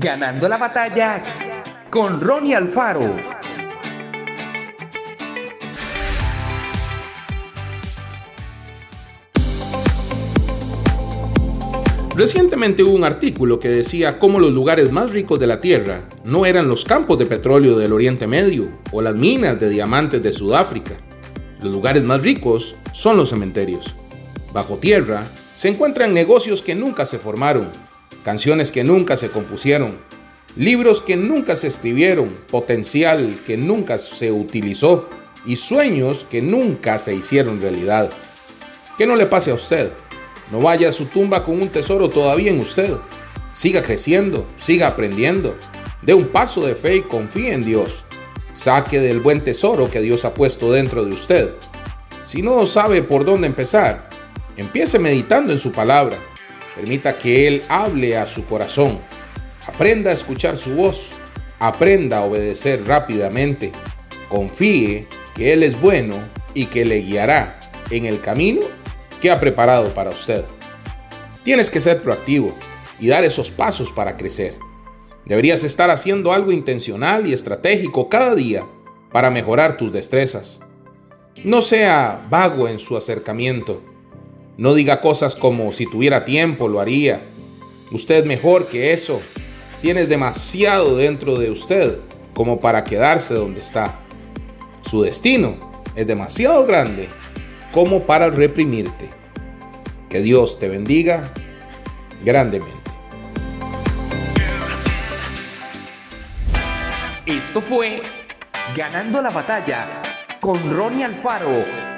Ganando la batalla con Ronnie Alfaro. Recientemente hubo un artículo que decía cómo los lugares más ricos de la Tierra no eran los campos de petróleo del Oriente Medio o las minas de diamantes de Sudáfrica. Los lugares más ricos son los cementerios. Bajo tierra se encuentran negocios que nunca se formaron, canciones que nunca se compusieron, libros que nunca se escribieron, potencial que nunca se utilizó y sueños que nunca se hicieron realidad. Que no le pase a usted. No vaya a su tumba con un tesoro todavía en usted. Siga creciendo, siga aprendiendo. Dé un paso de fe y confíe en Dios. Saque del buen tesoro que Dios ha puesto dentro de usted. Si no sabe por dónde empezar, empiece meditando en su palabra. Permita que Él hable a su corazón. Aprenda a escuchar su voz. Aprenda a obedecer rápidamente. Confíe que Él es bueno y que le guiará en el camino que ha preparado para usted. Tienes que ser proactivo y dar esos pasos para crecer. Deberías estar haciendo algo intencional y estratégico cada día para mejorar tus destrezas. No sea vago en su acercamiento. No diga cosas como si tuviera tiempo lo haría. Usted mejor que eso. Tiene demasiado dentro de usted como para quedarse donde está. Su destino es demasiado grande como para reprimirte. Que Dios te bendiga grandemente. Esto fue Ganando la batalla con Ronnie Alfaro.